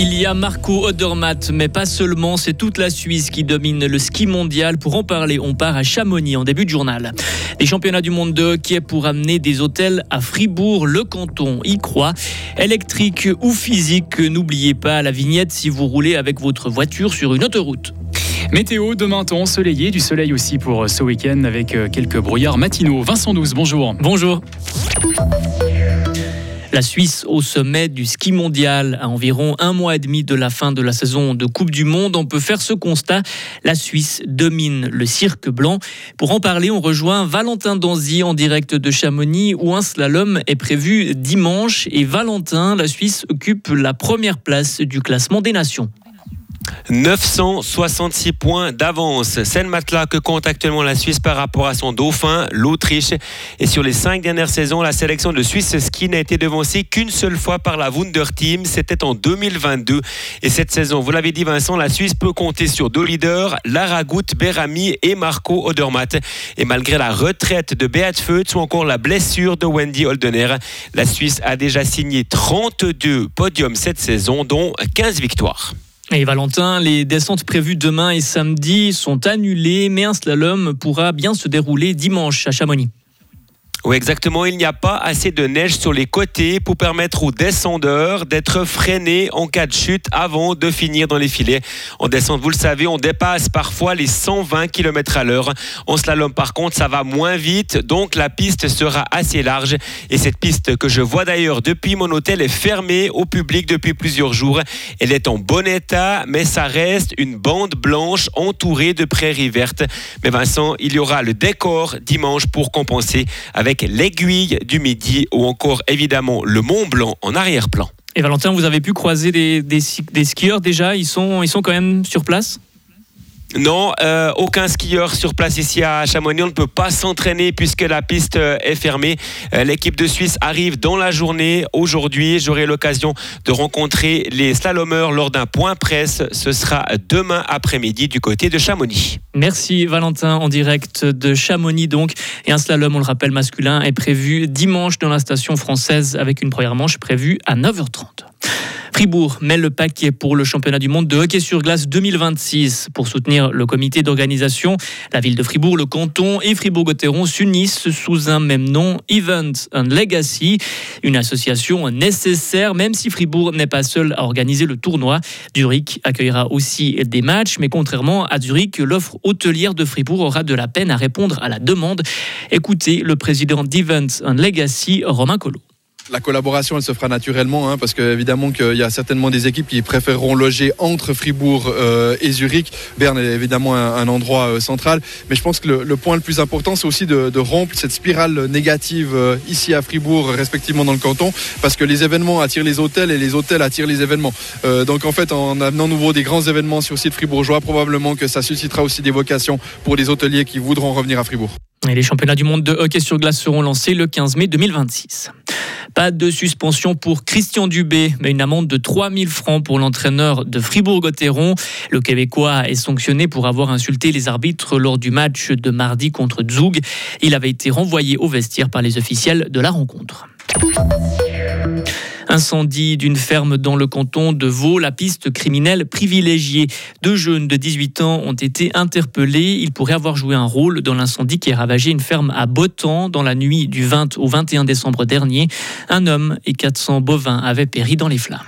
Il y a Marco Odermatt, mais pas seulement, c'est toute la Suisse qui domine le ski mondial. Pour en parler, on part à Chamonix en début de journal. Les championnats du monde de hockey pour amener des hôtels à Fribourg, le canton y croit. Électrique ou physique, n'oubliez pas la vignette si vous roulez avec votre voiture sur une autoroute. Météo, demain temps ensoleillé, du soleil aussi pour ce week-end avec euh, quelques brouillards matinaux. Vincent 12, bonjour. Bonjour. La Suisse au sommet du ski mondial. À environ un mois et demi de la fin de la saison de Coupe du Monde, on peut faire ce constat. La Suisse domine le cirque blanc. Pour en parler, on rejoint Valentin Danzy en direct de Chamonix où un slalom est prévu dimanche. Et Valentin, la Suisse occupe la première place du classement des nations. 966 points d'avance. C'est le matelas que compte actuellement la Suisse par rapport à son dauphin, l'Autriche. Et sur les cinq dernières saisons, la sélection de Suisse Ski n'a été devancée qu'une seule fois par la Wunder Team. C'était en 2022. Et cette saison, vous l'avez dit Vincent, la Suisse peut compter sur deux leaders, Lara Goutte, Berami et Marco Odermatt. Et malgré la retraite de Beat Feutz ou encore la blessure de Wendy Holdener, la Suisse a déjà signé 32 podiums cette saison, dont 15 victoires. Et Valentin, les descentes prévues demain et samedi sont annulées, mais un slalom pourra bien se dérouler dimanche à Chamonix. Oui, exactement. Il n'y a pas assez de neige sur les côtés pour permettre aux descendeurs d'être freinés en cas de chute avant de finir dans les filets. En descente, vous le savez, on dépasse parfois les 120 km à l'heure. En slalom, par contre, ça va moins vite, donc la piste sera assez large. Et cette piste que je vois d'ailleurs depuis mon hôtel est fermée au public depuis plusieurs jours. Elle est en bon état, mais ça reste une bande blanche entourée de prairies vertes. Mais Vincent, il y aura le décor dimanche pour compenser avec l'aiguille du Midi ou encore évidemment le Mont Blanc en arrière-plan. Et Valentin, vous avez pu croiser des, des skieurs déjà ils sont, ils sont quand même sur place? Non, euh, aucun skieur sur place ici à Chamonix. On ne peut pas s'entraîner puisque la piste euh, est fermée. Euh, l'équipe de Suisse arrive dans la journée. Aujourd'hui, j'aurai l'occasion de rencontrer les slalomeurs lors d'un point presse. Ce sera demain après-midi du côté de Chamonix. Merci Valentin en direct de Chamonix donc. Et un slalom, on le rappelle, masculin est prévu dimanche dans la station française avec une première manche prévue à 9h30. Fribourg met le paquet pour le championnat du monde de hockey sur glace 2026. Pour soutenir le comité d'organisation, la ville de Fribourg, le canton et Fribourg-Gotteron s'unissent sous un même nom, Event and Legacy, une association nécessaire, même si Fribourg n'est pas seul à organiser le tournoi. Zurich accueillera aussi des matchs, mais contrairement à Zurich, l'offre hôtelière de Fribourg aura de la peine à répondre à la demande. Écoutez le président d'Event and Legacy, Romain Collot. La collaboration, elle se fera naturellement, hein, parce qu'évidemment qu'il y a certainement des équipes qui préféreront loger entre Fribourg euh, et Zurich. Berne est évidemment un, endroit euh, central, mais je pense que le, point le plus important, c'est aussi de, rompre cette spirale négative euh, ici à Fribourg, respectivement dans le canton, parce que les événements attirent les hôtels et les hôtels attirent les événements. donc en fait, en amenant nouveau des grands événements sur le site fribourgeois, probablement que ça suscitera aussi des vocations pour les hôteliers qui voudront revenir à Fribourg. Et les championnats du monde de hockey sur glace seront lancés le 15 mai 2026. Pas de suspension pour Christian Dubé, mais une amende de 3000 francs pour l'entraîneur de Fribourg-Gotteron. Le Québécois est sanctionné pour avoir insulté les arbitres lors du match de mardi contre Zug. Il avait été renvoyé au vestiaire par les officiels de la rencontre. Incendie d'une ferme dans le canton de Vaud, la piste criminelle privilégiée. Deux jeunes de 18 ans ont été interpellés. Ils pourraient avoir joué un rôle dans l'incendie qui a ravagé une ferme à Botan dans la nuit du 20 au 21 décembre dernier. Un homme et 400 bovins avaient péri dans les flammes.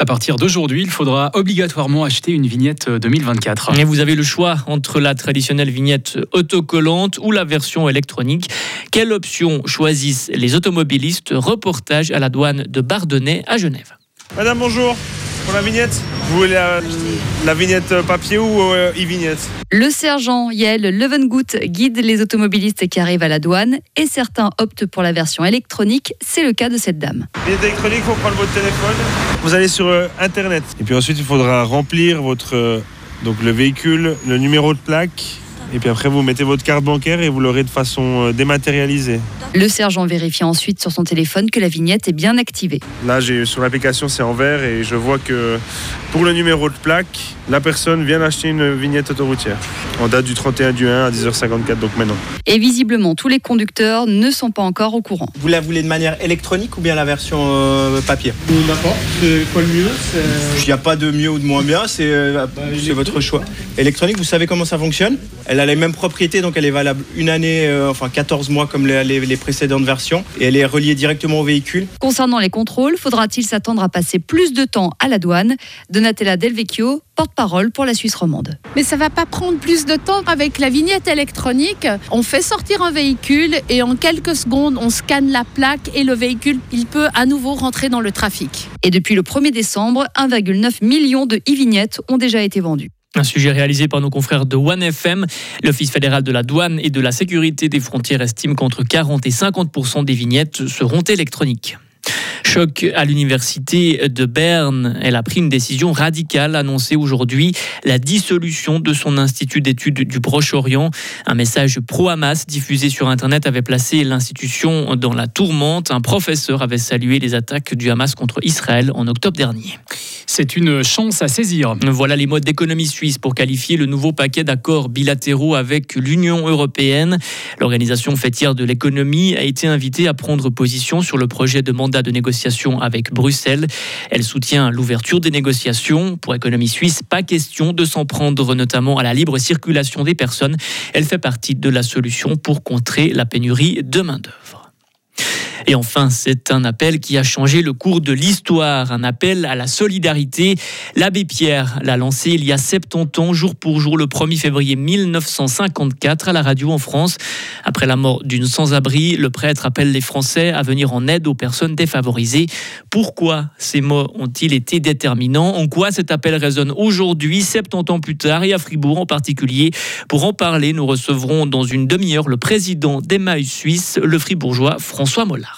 À partir d'aujourd'hui, il faudra obligatoirement acheter une vignette 2024. Et vous avez le choix entre la traditionnelle vignette autocollante ou la version électronique. Quelle option choisissent les automobilistes? Reportage à la douane de Bardonnay à Genève. Madame, bonjour. Pour la vignette Vous voulez la, vignette papier ou euh, e-vignette? Le sergent Yael Levengout guide les automobilistes qui arrivent à la douane et certains optent pour la version électronique. C'est le cas de cette dame. Vignette électronique, il faut prendre votre téléphone. Vous allez sur euh, Internet. Et puis ensuite, il faudra remplir votre, euh, donc le véhicule, le numéro de plaque, Et puis après, vous mettez votre carte bancaire et vous l'aurez de façon euh, dématérialisée. Le sergent vérifie ensuite sur son téléphone que la vignette est bien activée. Là, j'ai sur l'application, c'est en vert et je vois que pour le numéro de plaque, la personne vient d'acheter une vignette autoroutière en date du 31 du 1 à 10h54, donc maintenant. Et visiblement, tous les conducteurs ne sont pas encore au courant. Vous la voulez de manière électronique ou bien la version euh, papier? N'importe, c'est quoi le mieux? Il n'y a pas de mieux ou de moins bien, c'est euh, c'est votre choix. Électronique, vous savez comment ça fonctionne? Elle a les mêmes propriétés, donc elle est valable une année, euh, enfin 14 mois comme les, les- les précédentes versions, et elle est reliée directement au véhicule. Concernant les contrôles, faudra-t-il s'attendre à passer plus de temps à la douane Donatella Delvecchio, porte-parole pour la Suisse romande. Mais ça va pas prendre plus de temps avec la vignette électronique. On fait sortir un véhicule et en quelques secondes, on scanne la plaque et le véhicule, il peut à nouveau rentrer dans le trafic. Et depuis le 1er décembre, 1,9 million de e-vignettes ont déjà été vendues. Un sujet réalisé par nos confrères de OneFM. L'Office fédéral de la douane et de la sécurité des frontières estime qu'entre 40 et 50% des vignettes seront électroniques. Choc à l'université de Berne. Elle a pris une décision radicale, annoncée aujourd'hui la dissolution de son institut d'études du Proche-Orient. Un message pro-Hamas diffusé sur Internet avait placé l'institution dans la tourmente. Un professeur avait salué les attaques du Hamas contre Israël en octobre dernier. C'est une chance à saisir. Voilà les modes d'économie suisse pour qualifier le nouveau paquet d'accords bilatéraux avec l'Union européenne. L'organisation fêtière de l'économie a été invitée à prendre position sur le projet de mandat de négociation avec Bruxelles. Elle soutient l'ouverture des négociations. Pour économie suisse, pas question de s'en prendre notamment à la libre circulation des personnes. Elle fait partie de la solution pour contrer la pénurie de main-d'œuvre. Et enfin, c'est un appel qui a changé le cours de l'histoire, un appel à la solidarité. L'abbé Pierre l'a lancé il y a 70 ans, jour pour jour, le 1er février 1954, à la radio en France. Après la mort d'une sans-abri, le prêtre appelle les Français à venir en aide aux personnes défavorisées. Pourquoi ces mots ont-ils été déterminants? En quoi cet appel résonne aujourd'hui, 70 ans plus tard, et à Fribourg en particulier? Pour en parler, nous recevrons dans une demi-heure le président d'Emmaüs Suisse, le fribourgeois François Mollard.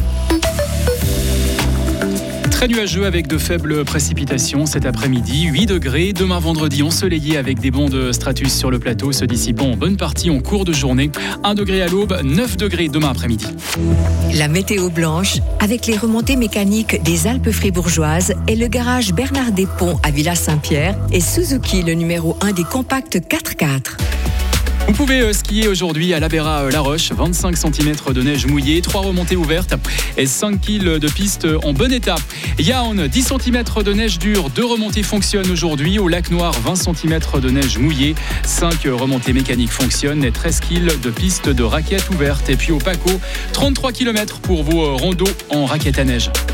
Très nuageux avec de faibles précipitations cet après-midi. 8 degrés. Demain vendredi ensoleillé avec des bancs de stratus sur le plateau se dissipant en bonne partie en cours de journée. 1 degré à l'aube, 9 degrés demain après-midi. La météo blanche avec les remontées mécaniques des Alpes fribourgeoises et le garage Bernard Despont à Villa-Saint-Pierre et Suzuki le numéro 1 des compacts 4x4. Vous pouvez euh, skier aujourd'hui à l'Abera La Roche, 25 cm de neige mouillée, 3 remontées ouvertes et 5 km de piste en bon état. Yaon, 10 cm de neige dure, 2 remontées fonctionnent aujourd'hui. Au lac Noir, 20 cm de neige mouillée, 5 remontées mécaniques fonctionnent et 13 km de piste de raquettes ouvertes. Et puis au Paco, 33 km pour vos euh, rondeaux en raquettes à neige.